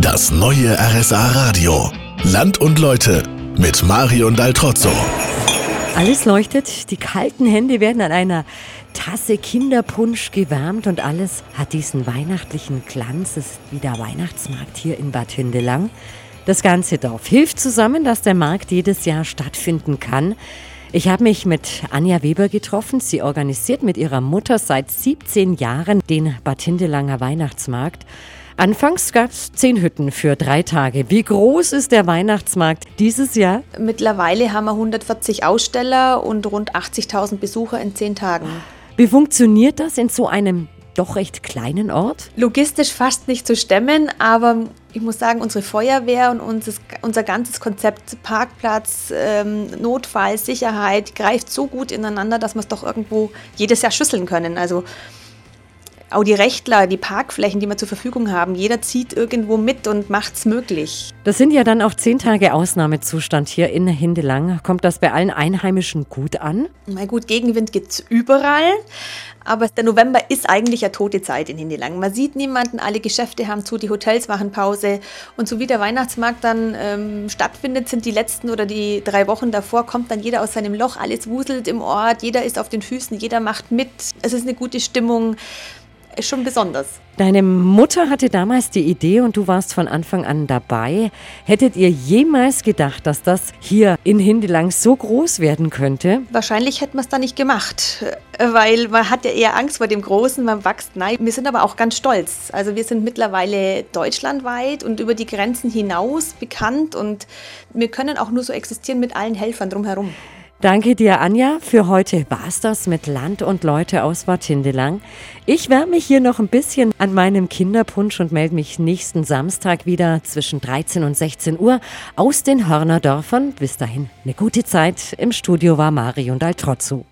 Das neue RSA Radio. Land und Leute mit Marion Daltrozzo. Alles leuchtet, die kalten Hände werden an einer Tasse Kinderpunsch gewärmt und alles hat diesen weihnachtlichen Glanz. Es ist wieder Weihnachtsmarkt hier in Bad Hindelang. Das ganze Dorf hilft zusammen, dass der Markt jedes Jahr stattfinden kann. Ich habe mich mit Anja Weber getroffen. Sie organisiert mit ihrer Mutter seit 17 Jahren den Bad Hindelanger Weihnachtsmarkt. Anfangs gab es zehn Hütten für drei Tage. Wie groß ist der Weihnachtsmarkt dieses Jahr? Mittlerweile haben wir 140 Aussteller und rund 80.000 Besucher in zehn Tagen. Wie funktioniert das in so einem doch recht kleinen Ort? Logistisch fast nicht zu stemmen, aber ich muss sagen, unsere Feuerwehr und unser, unser ganzes Konzept Parkplatz, ähm, Notfall, Sicherheit greift so gut ineinander, dass wir es doch irgendwo jedes Jahr schüsseln können. Also auch die Rechtler, die Parkflächen, die wir zur Verfügung haben, jeder zieht irgendwo mit und macht es möglich. Das sind ja dann auch zehn Tage Ausnahmezustand hier in Hindelang. Kommt das bei allen Einheimischen gut an? Na gut, Gegenwind gibt es überall. Aber der November ist eigentlich eine tote Zeit in Hindelang. Man sieht niemanden, alle Geschäfte haben zu, die Hotels machen Pause. Und so wie der Weihnachtsmarkt dann ähm, stattfindet, sind die letzten oder die drei Wochen davor, kommt dann jeder aus seinem Loch, alles wuselt im Ort, jeder ist auf den Füßen, jeder macht mit. Es ist eine gute Stimmung schon besonders. Deine Mutter hatte damals die Idee und du warst von Anfang an dabei. Hättet ihr jemals gedacht, dass das hier in Hindelang so groß werden könnte? Wahrscheinlich hätten wir es da nicht gemacht, weil man hat ja eher Angst vor dem Großen, man wächst. Nein, wir sind aber auch ganz stolz. Also wir sind mittlerweile deutschlandweit und über die Grenzen hinaus bekannt und wir können auch nur so existieren mit allen Helfern drumherum. Danke dir, Anja. Für heute war's das mit Land und Leute aus Bad Hindelang. Ich wärme mich hier noch ein bisschen an meinem Kinderpunsch und melde mich nächsten Samstag wieder zwischen 13 und 16 Uhr aus den Hörnerdörfern. Bis dahin eine gute Zeit. Im Studio war Marion Daltrozzo.